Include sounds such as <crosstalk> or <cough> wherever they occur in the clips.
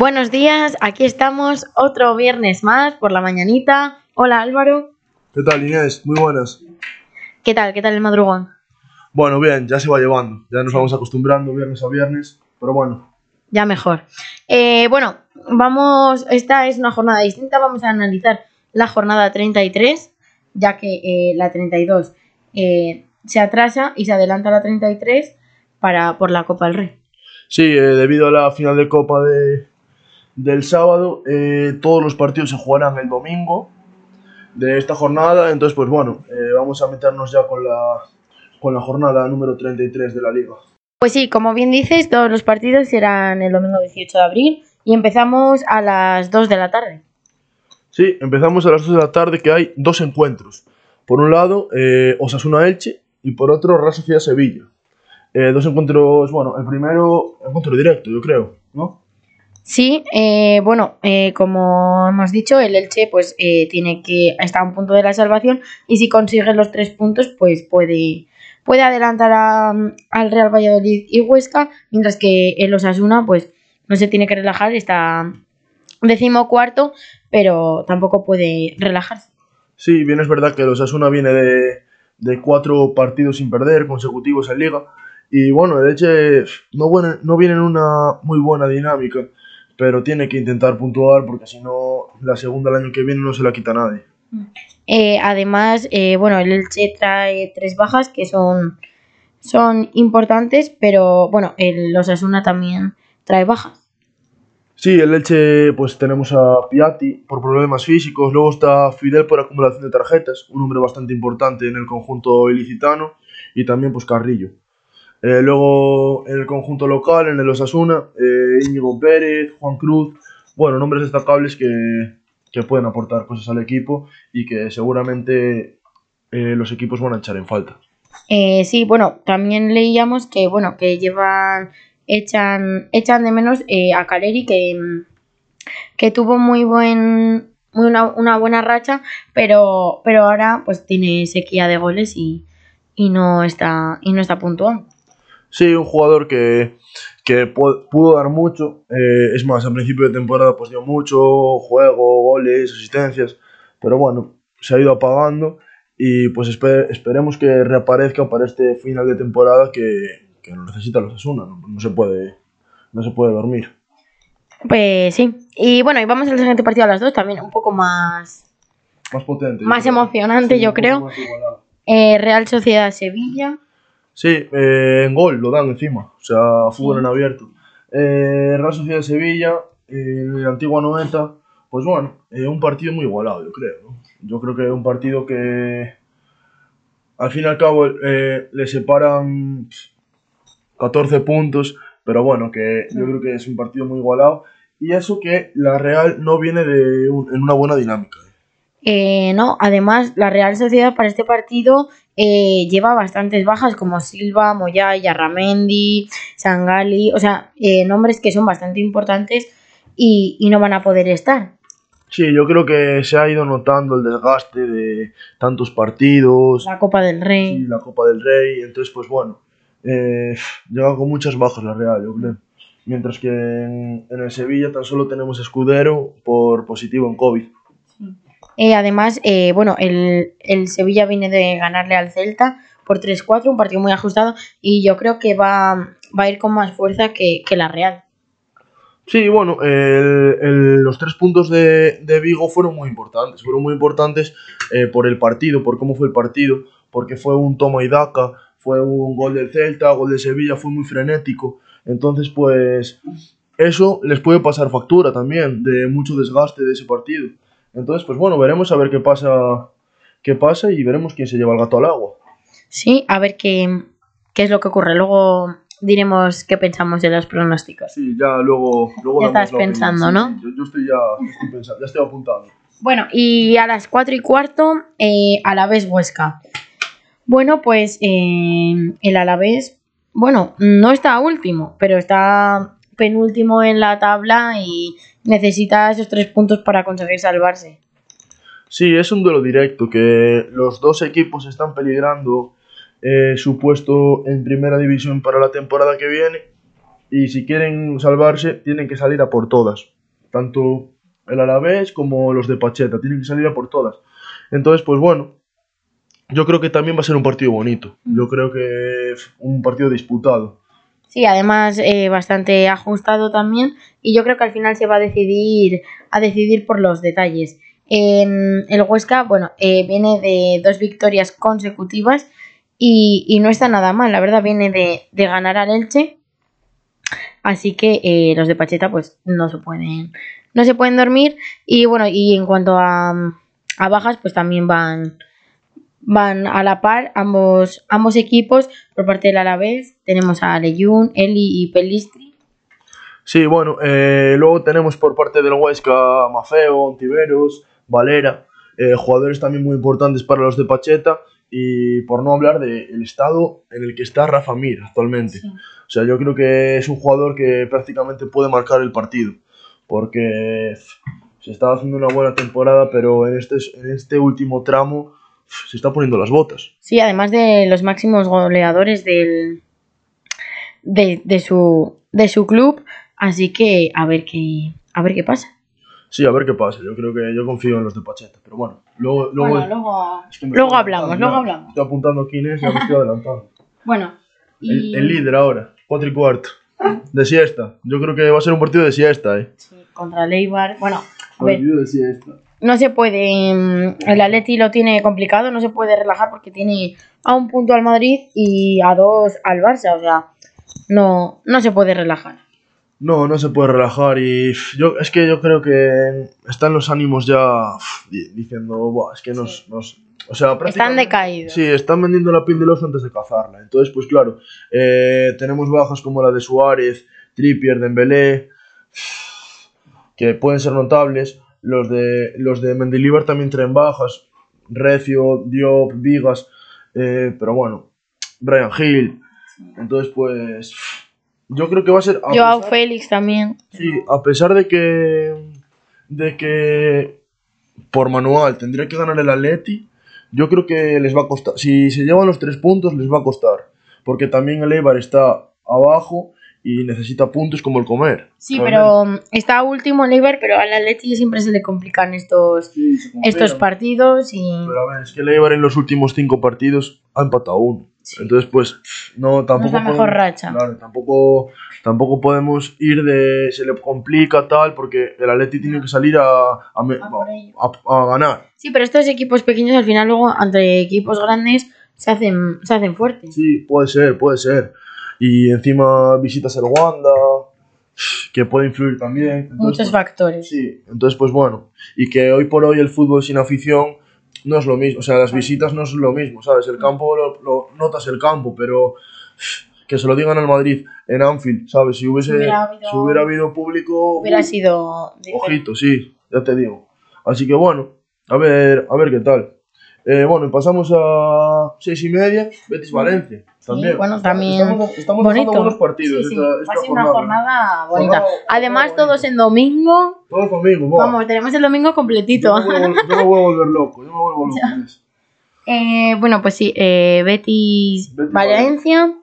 Buenos días, aquí estamos otro viernes más por la mañanita. Hola Álvaro. ¿Qué tal Inés? Muy buenas. ¿Qué tal? ¿Qué tal el madrugón? Bueno, bien, ya se va llevando. Ya nos vamos acostumbrando viernes a viernes, pero bueno. Ya mejor. Eh, bueno, vamos, esta es una jornada distinta, vamos a analizar la jornada 33, ya que eh, la 32 eh, se atrasa y se adelanta la 33 para, por la Copa del Rey. Sí, eh, debido a la final de Copa de, del sábado, eh, todos los partidos se jugarán el domingo de esta jornada. Entonces, pues bueno, eh, vamos a meternos ya con la, con la jornada número 33 de la liga. Pues sí, como bien dices, todos los partidos serán el domingo 18 de abril y empezamos a las 2 de la tarde. Sí, empezamos a las 2 de la tarde que hay dos encuentros. Por un lado, eh, Osasuna-Elche y por otro, Real Sociedad-Sevilla. Eh, dos encuentros, bueno, el primero, encuentro directo, yo creo, ¿no? Sí, eh, bueno, eh, como hemos dicho, el Elche pues eh, tiene que estar a un punto de la salvación y si consigue los tres puntos pues puede, puede adelantar a- al Real Valladolid y Huesca, mientras que el Osasuna pues no se tiene que relajar, está decimocuarto, pero tampoco puede relajarse. Sí, bien es verdad que el Osasuna viene de, de cuatro partidos sin perder consecutivos en Liga. Y bueno, el Elche no, buena- no viene en una muy buena dinámica, pero tiene que intentar puntuar porque si no, la segunda el año que viene no se la quita nadie. Eh, además, eh, bueno, el Elche trae tres bajas que son, son importantes, pero bueno, el Osasuna también trae bajas. Sí, el Elche, pues tenemos a Piatti por problemas físicos, luego está Fidel por acumulación de tarjetas, un hombre bastante importante en el conjunto ilicitano, y también pues Carrillo. Eh, luego en el conjunto local, en el Osasuna, eh, Íñigo Pérez, Juan Cruz, bueno, nombres destacables que, que pueden aportar cosas al equipo y que seguramente eh, los equipos van a echar en falta. Sí, bueno, también leíamos que, bueno, que llevan, echan, echan de menos a Caleri, que, que tuvo muy buen, una, una buena racha, pero, pero ahora pues tiene sequía de goles y, y no está, y no está puntuando. Sí, un jugador que, que pu- pudo dar mucho. eh, es más, a principio de temporada pues dio mucho, juego, goles, asistencias. Pero bueno, se ha ido apagando y pues espe- esperemos que reaparezca para este final de temporada que, que lo necesita los Asuna. No, no se puede, no se puede dormir. Pues sí. Y bueno, y vamos al siguiente partido a las dos, también un poco más, Más potente. yo más creo. emocionante, Sí, yo creo. Eh, Real Sociedad Sevilla. Sí, eh, en gol lo dan encima, o sea, fútbol Sí. en abierto. Eh, Real Sociedad de Sevilla, eh, en la antigua Noeta, pues bueno, eh, un partido muy igualado, yo creo. ¿no? Yo creo que es un partido que al fin y al cabo eh, le separan pf, 14 puntos, pero bueno, que yo creo que es un partido muy igualado. Y eso que la Real no viene de un- en una buena dinámica. Eh, no, además la Real Sociedad para este partido eh, lleva bastantes bajas como Silva, Moyá, Ramendi, Sangali, o sea, eh, nombres que son bastante importantes y, y no van a poder estar. Sí, yo creo que se ha ido notando el desgaste de tantos partidos. La Copa del Sí, Rey. la Copa del Rey, entonces pues bueno, eh, llega con muchas bajas la Real, yo creo. Mientras que en, en el Sevilla tan solo tenemos Escudero por positivo en COVID. Eh, además, eh, bueno, el, el Sevilla viene de ganarle al Celta por 3-4, un partido muy ajustado y yo creo que va, va a ir con más fuerza que, que la Real. Sí, bueno, el- los tres puntos de, de Vigo fueron muy importantes, fueron muy importantes eh, por el partido, por cómo fue el partido, porque fue un toma y daca, fue un gol del Celta, gol de Sevilla, fue muy frenético. Entonces, pues eso les puede pasar factura también de mucho desgaste de ese partido. Entonces, pues bueno, veremos a ver qué pasa, qué pasa y veremos quién se lleva el gato al agua. Sí, a ver qué, qué es lo que ocurre. Luego diremos qué pensamos de los pronósticos. Sí, ya luego, luego Ya estás opinión. pensando, ¿no? sí, yo, yo estoy ya estoy pensando, ya estoy apuntando. Bueno, y a las 4 y cuarto, eh, Alavés Huesca. Bueno, pues eh, el Alavés, bueno, no está último, pero está penúltimo en la tabla y necesita esos tres puntos para conseguir salvarse. Sí, es un duelo directo que los dos equipos están peligrando eh, su puesto en primera división para la temporada que viene. y si quieren salvarse tienen que salir a por todas. Tanto el Alavés como los de Pacheta, tienen que salir a por todas. Entonces, pues bueno, yo creo que también va a ser un partido bonito. Yo creo que un partido disputado. Sí, además eh, bastante ajustado también y yo creo que al final se va a decidir a decidir por los detalles. En el Huesca, bueno, eh, viene de dos victorias consecutivas y, y, no está nada mal, la verdad, viene de, de ganar al Elche. Así que eh, los de Pacheta pues no se pueden no se pueden dormir y bueno, y en cuanto a, a bajas pues también van van a la par ambos, ambos equipos por parte del Alavés. Tenemos a Leyun, Eli y Pelistri. Sí, bueno, eh, luego tenemos por parte del Huesca Mafeo, Ontiveros, Valera, eh, jugadores también muy importantes para los de Pacheta y por no hablar del estado en el que está Rafa Mir actualmente. Sí. O sea, yo creo que es un jugador que prácticamente puede marcar el partido porque se estaba haciendo una buena temporada, pero en este, en este último tramo se está poniendo las botas. Sí, además de los máximos goleadores del, de, de, su, de su club, así que a ver qué, a ver qué pasa. Sí, a ver qué pasa. Yo creo que yo confío en los de Pacheta, pero bueno, luego, luego, bueno, luego, es que luego hablamos, luego hablamos. Estoy apuntando quién es y me estoy <laughs> adelantando. Bueno, y... el, el, líder ahora, cuatro y cuarto. De siesta. Yo creo que va a ser un partido de siesta, ¿eh? Sí, contra Leibar. Bueno, a ver. de siesta no se puede. mm, El Atleti lo tiene complicado, no se puede relajar porque tiene a un punto al Madrid y a dos al Barça. O sea, no, no se puede relajar. No, no se puede relajar y yo es que yo creo que están los ánimos ya diciendo, Buah, es que nos, sí. nos o sea, están decaídos. Sí, están vendiendo la piel del oso antes de cazarla. Entonces, pues claro, eh, tenemos bajas como la de Suárez, Trippier, Dembélé, que pueden ser notables. Los de, los de Mendilibar también traen bajas. Recio, Diop, Vigas. Eh, pero bueno, Brian Hill. Entonces, pues. Yo creo que va a ser. A Joao pesar, Félix también. Sí, a pesar de que. De que. Por manual tendría que ganar el Atleti. Yo creo que les va a costar. Si se llevan los tres puntos, les va a costar. Porque también el Eibar está abajo y necesita puntos como el comer. Sí, ¿sabes? pero está último el Eibar, pero al Atleti siempre se le complican estos, Sí, estos partidos y Pero a ver, es que el Eibar en los últimos cinco partidos ha empatado uno. Entonces, pues, no, tampoco. no es la mejor podemos- racha. Claro, tampoco, tampoco podemos ir de. Se le complica tal, porque el Atleti tiene que salir a, a, me- A a- a ganar. Sí, pero estos equipos pequeños al final luego ante equipos grandes se hacen, se hacen fuertes. Sí, puede ser, puede ser. Y encima visitas el Wanda, que puede influir también. Entonces, Muchos pues, factores. Sí, entonces pues bueno, y que hoy por hoy el fútbol sin afición no es lo mismo, o sea, las visitas no es lo mismo, ¿sabes? El campo lo, lo- notas el campo, pero que se lo digan al Madrid en Anfield, ¿sabes? Si hubiese Hubiera habido- si hubiera habido público, Hubiera uy, sido ojito, sí, ya te digo. Así que bueno, a ver, a ver qué tal. Eh, bueno, y pasamos a seis y media, Betis Valencia. También. bueno, también Estamos, estamos bonito. buenos partidos Sí, sí, esta, va a esta ser una jornada. bonita. Jornada- Además, jornada todos bonita. en domingo. Todos conmigo, buah. Vamos, tenemos el domingo completito. Yo me, voy a, vol- yo me voy a volver loco, yo me vuelvo loco. <laughs> Eh, bueno, pues sí, eh, Betis, Betis Valencia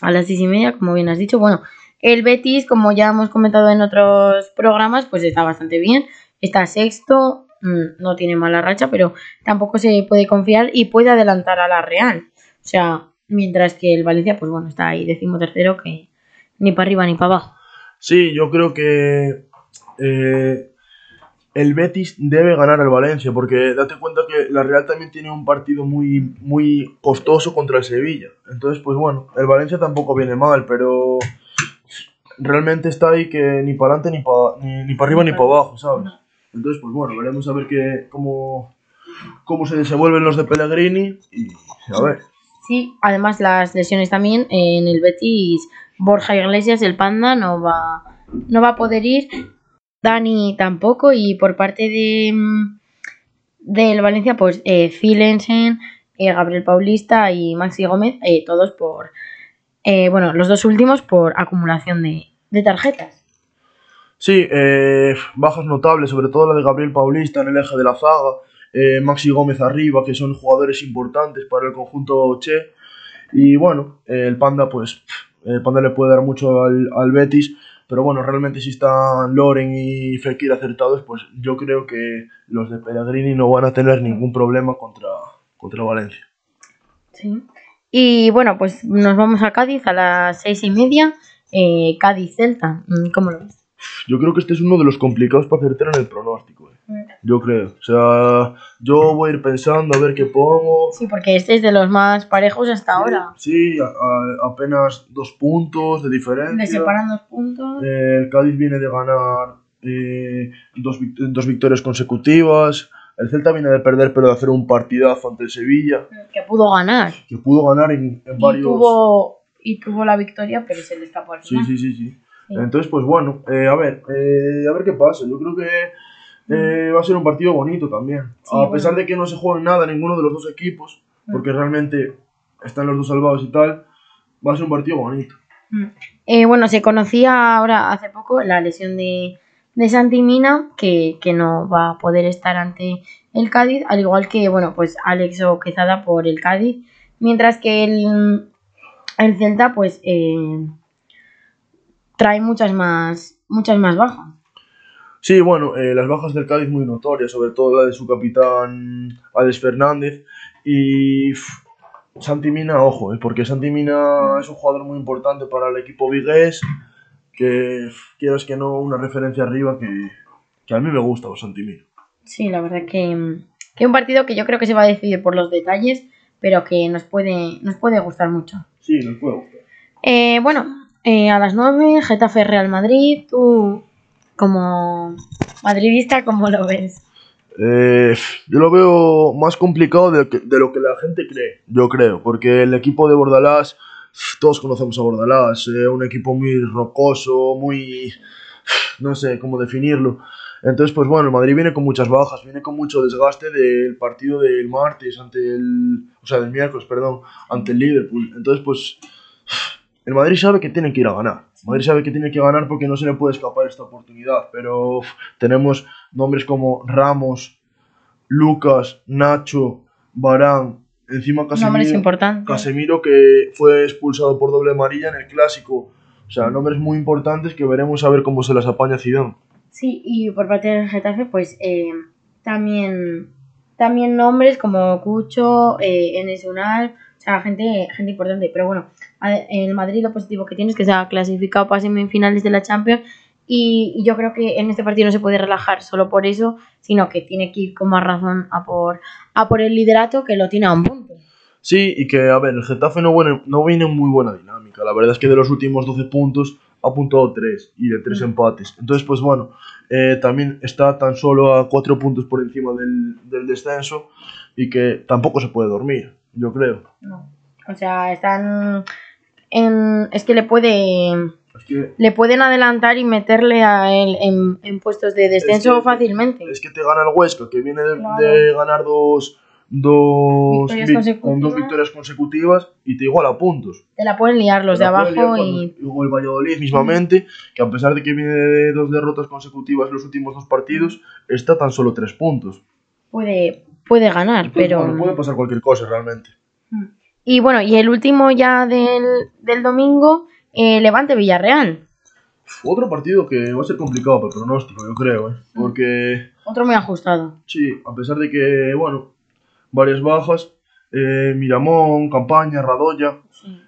a las seis y media, como bien has dicho. Bueno, el Betis, como ya hemos comentado en otros programas, pues está bastante bien. Está sexto, mm, no tiene mala racha, pero tampoco se puede confiar y puede adelantar a la Real. O sea, mientras que el Valencia, pues bueno, está ahí décimo tercero, que ni para arriba ni para abajo. Sí, yo creo que eh, el Betis debe ganar al Valencia, porque date cuenta que la Real también tiene un partido muy, muy costoso contra el Sevilla. Entonces, pues bueno, el Valencia tampoco viene mal, pero realmente está ahí que ni para adelante ni para ni, ni para arriba ni para abajo, ¿sabes? Entonces, pues bueno, veremos a ver qué, cómo, cómo se desenvuelven los de Pellegrini y a ver. Sí, además las lesiones también en el Betis, Borja Iglesias, el Panda, no va, no va a poder ir, Dani tampoco, y por parte de mm, del Valencia, pues eh, Zilensen, eh, Gabriel Paulista y Maxi Gómez, eh, todos por, eh, bueno, los dos últimos por acumulación de, de tarjetas. Sí, eh, bajas notables, sobre todo la de Gabriel Paulista en el eje de la zaga, eh, Maxi Gómez arriba, que son jugadores importantes para el conjunto Che. Y bueno, el Panda, pues Eh, Panda le puede dar mucho al, al Betis, pero bueno, realmente si están Loren y Fekir acertados, pues yo creo que los de Pellegrini no van a tener ningún problema contra, contra Valencia. Sí. Y bueno, pues nos vamos a Cádiz a las seis y media. Eh, Cádiz-Celta, ¿cómo lo ves? Yo creo que este es uno de los complicados para acertar en el pronóstico. eh. Mm. Yo creo. O sea, yo voy a ir pensando a ver qué pongo. Sí, porque este es de los más parejos hasta ahora. Sí, a- a- apenas dos puntos de diferencia. Le separan dos puntos. Eh, el Cádiz viene de ganar eh, dos, dos victorias consecutivas. El Celta viene de perder, pero de hacer un partidazo ante el Sevilla, Que pudo ganar. que pudo ganar en, en Y varios. tuvo, y tuvo la victoria, pero se le escapó al final. sí, sí, sí. Sí. Entonces, pues bueno, eh, a ver, eh, a ver qué pasa. Yo creo que eh, va a ser un partido bonito también. Sí, a pesar bueno. de que no se juega nada ninguno de los dos equipos, Mm. porque realmente están los dos salvados y tal, va a ser un partido bonito. Mm. Bueno, se conocía ahora hace poco la lesión de, de Santi Mina, que, que no va a poder estar ante el Cádiz, al igual que, bueno, pues Alex o Quezada por el Cádiz, mientras que el, el Celta, pues, eh, trae muchas más, muchas más bajas. Sí, bueno, eh, las bajas del Cádiz muy notorias, sobre todo la de su capitán Alex Fernández. Y uf, Santi Mina, ojo, eh, porque Santi Mina es un jugador muy importante para el equipo vigués, que uf, quieras que no, una referencia arriba que, que a mí me gusta, Santi Mina. Sí, la verdad que, que un partido que yo creo que se va a decidir por los detalles, pero que nos puede, nos puede gustar mucho. Sí, nos puede gustar. Eh, bueno, eh, a las 9, Getafe Real Madrid. Tú, como madridista, ¿cómo lo ves? Eh, yo lo veo más complicado de, que- de lo que la gente cree, yo creo, porque el equipo de Bordalás, todos conocemos a Bordalás, eh, un equipo muy rocoso, muy... no sé cómo definirlo. Entonces, pues bueno, el Madrid viene con muchas bajas, viene con mucho desgaste del partido del martes ante el... o sea, del miércoles, perdón, ante el Liverpool. Entonces, pues el Madrid sabe que tiene que ir a ganar. El Madrid sabe que tiene que ganar porque no se le puede escapar esta oportunidad. Pero uf, tenemos nombres como Ramos, Lucas, Nacho, Barán, encima Nombres Casemiro, importantes. Casemiro que fue expulsado por doble amarilla en el clásico. O sea, nombres muy importantes que veremos a ver cómo se las apaña Zidane. Sí, y por parte del Getafe, pues eh, también, también nombres como Cucho, eh, Enes Unal, o sea, gente, gente importante. Pero bueno, el Madrid lo positivo que tiene es que se ha clasificado para semifinales de la Champions. Y, yo creo que en este partido no se puede relajar solo por eso, sino que tiene que ir con más razón a por, a por el liderato que lo tiene a un punto. Sí, y que, a ver, el Getafe no, viene- no viene en muy buena dinámica. La verdad es que de los últimos 12 puntos ha apuntado 3 y de 3 Mm. empates. Entonces, pues bueno, eh, también está tan solo a 4 puntos por encima del, del descenso y que tampoco se puede dormir, yo creo. No. O sea, están en... Es que le puede... Es que, Le pueden adelantar y meterle a él en, en puestos de descenso Es que- fácilmente. es que te gana el Huesca, que viene de, Claro. de ganar dos, dos Victorias con dos victorias consecutivas y te iguala puntos. Te la pueden liar los de liar abajo cuando- y... o el Valladolid mismamente, que a pesar de que viene de dos derrotas consecutivas en los últimos dos partidos, está tan solo tres puntos. puede, puede ganar, Entonces, pero... bueno, puede pasar cualquier cosa realmente. Y bueno, y el último ya del, del domingo, eh, Levante Villarreal. Otro partido que va a ser complicado para el pronóstico, yo creo, ¿eh? porque Otro muy ajustado. sí, a pesar de que, bueno, varias bajas, eh, Miramón, Campaña, Radoya,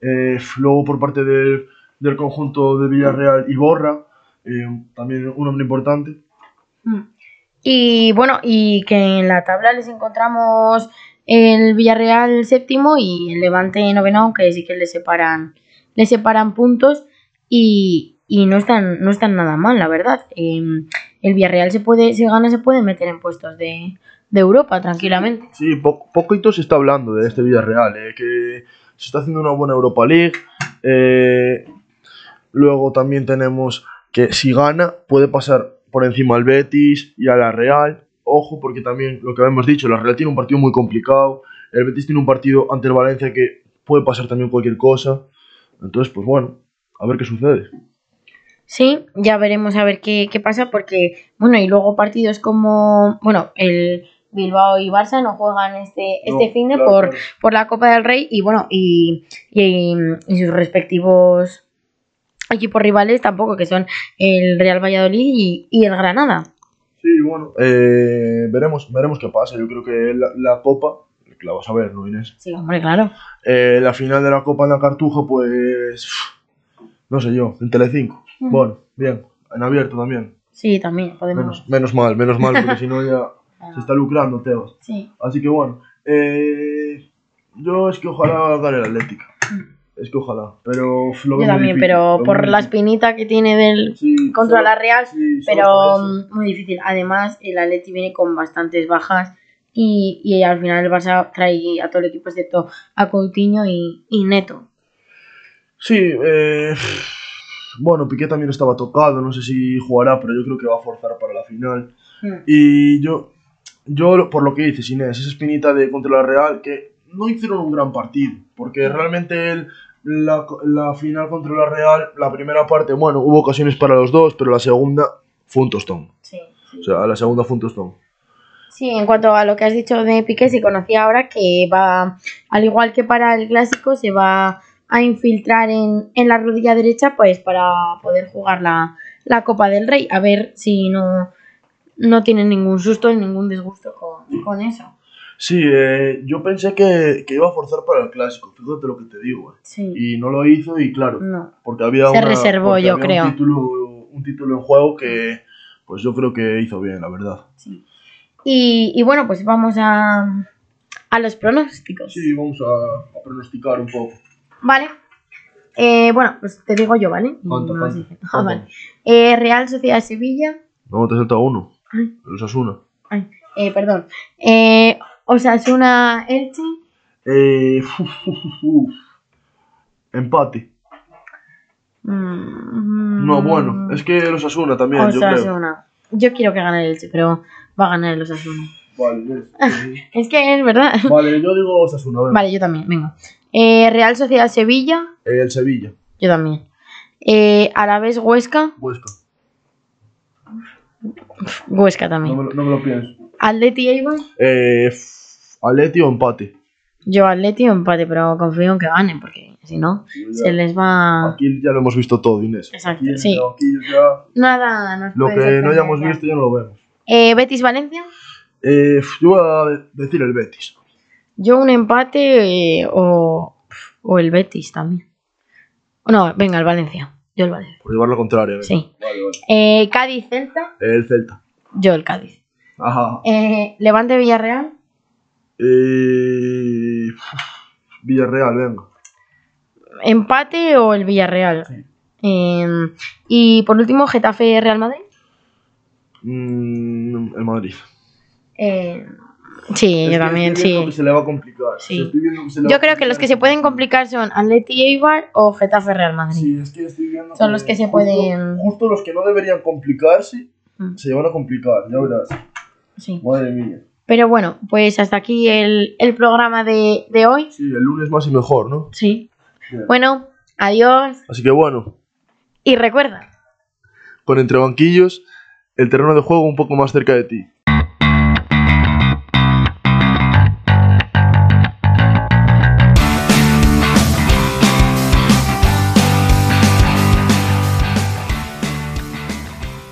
eh, luego por parte del, del conjunto de Villarreal Iborra, eh, también un hombre importante. Mm. Y bueno, y que en la tabla les encontramos el Villarreal séptimo y el Levante noveno, aunque sí que le separan, le separan puntos y, y no están, no están nada mal, la verdad. Eh, el Villarreal se puede, si gana, se puede meter en puestos de, de Europa tranquilamente. Sí, po- poquito se está hablando de este Villarreal, eh, que se está haciendo una buena Europa League. eh, luego también tenemos que si gana puede pasar por encima al Betis y a la Real. Ojo, porque también lo que hemos dicho, la Real tiene un partido muy complicado. El Betis tiene un partido ante el Valencia que puede pasar también cualquier cosa. Entonces, pues bueno, a ver qué sucede. Sí, ya veremos a ver qué, qué pasa porque, bueno, y luego partidos como, bueno, el Bilbao y Barça no juegan este, este fin de claro, por, claro. por la Copa del Rey y bueno, y, y, y sus respectivos equipos rivales tampoco, que son el Real Valladolid y, y el Granada. Sí, bueno, eh, veremos, veremos qué pasa. Yo creo que la, la Copa, que la vas a ver, ¿no, Inés? Sí, hombre, claro. Eh, la final de la Copa en la Cartuja, pues. No sé yo, en Telecinco. Bueno, bien, en abierto también. Sí, también podemos. Menos, menos mal, menos mal, porque si no ya <laughs> se está lucrando, Tebas. Sí. Así que bueno, eh, yo es que ojalá gane el Atlético. Es que ojalá, pero lo. Yo también, difícil, pero por la espinita que tiene del. Sí, contra solo- la Real, sí, pero mm, muy difícil. Además, el Atleti viene con bastantes bajas y, y al final el Barça trae a todo el equipo excepto a Coutinho y, y Neto. Sí, eh, bueno, Piqué también estaba tocado, no sé si jugará, pero yo creo que va a forzar para la final. Y yo, yo por lo que dices, Inés, esa espinita de contra la Real, que no hicieron un gran partido, porque realmente el, la, la final contra la Real, la primera parte, bueno, hubo ocasiones para los dos, pero la segunda fue un tostón. Sí, sí. O sea, la segunda fue un tostón. Sí, en cuanto a lo que has dicho de Piqué, sí conocía ahora que va, al igual que para el clásico, se va a infiltrar en, en la rodilla derecha pues para poder jugar la, la Copa del Rey. A ver si no, no tienen ningún susto ni ningún disgusto con, con eso. Sí, eh, yo pensé que, que iba a forzar para el clásico, fíjate lo que te digo. eh. Sí. Y no lo hizo y claro, No. porque había, Se una- reservó, porque yo había creo. Un título, un título en juego que pues yo creo que hizo bien, la verdad. Sí. Y, y bueno, pues vamos a, a los pronósticos. Sí, vamos a, a pronosticar un poco. Vale. Eh, bueno, pues te digo yo, ¿vale? ¿Cuánto, vas cuánto? Ah. Eh, Real Sociedad Sevilla. No, te salta uno. Ay, Los Asuna. ay, eh, perdón. Osasuna Elche. Eh, <laughs> uf, uf. Empate. Mm, No, bueno, es que los Asuna también, yo creo. Osasuna. Yo quiero que gane el Elche, pero va a ganar el Osasuna. Vale, <laughs> eh, Es que es verdad. vale, yo digo Osasuna, venga. Vale, yo también, venga. Eh, Real Sociedad Sevilla. Eh, el Sevilla, Yo también. Eh, Alavés Huesca. Huesca. Huesca No también. me, lo- no me lo pienso. Atleti Eibar. Eh, Atleti o empate. Yo Atleti o empate, pero confío en que ganen, porque si no, Ya. se les va... Aquí ya lo hemos visto todo, Inés. Exacto, Aquí, sí. aquí ya Nada, nos lo que no hayamos ya. visto ya no lo vemos. Eh, Betis Valencia. Eh, yo voy a de- decir el Betis. Yo un empate eh, o, o el Betis también. No, venga, el Valencia. Yo el Valencia. Por llevar la contraria. venga. Sí. Vale, vale. Eh, Cádiz Celta. El Celta. Yo el Cádiz. Ajá. Eh, Levante Villarreal. Eh, Villarreal, venga. Empate o el Villarreal. Sí. Eh, y por último, Getafe Real Madrid. Mm, el Madrid. Eh, sí, Es yo que también, sí. que se le va a complicar. Sí. Estoy viendo que se le va Yo a creo que los que se pueden complicar son Atleti Eibar o Getafe Real Madrid. Sí, es que estoy viendo Son los que se justo- pueden- Justo los que no deberían complicarse Mm, se van a complicar, ya verás. Sí. Madre mía. Pero bueno, pues hasta aquí el, el programa de, de hoy. Sí, el lunes más y mejor, ¿no? Sí. Bien. Bueno, adiós. Así que bueno, Y recuerda, con entre banquillos, el terreno de juego un poco más cerca de ti.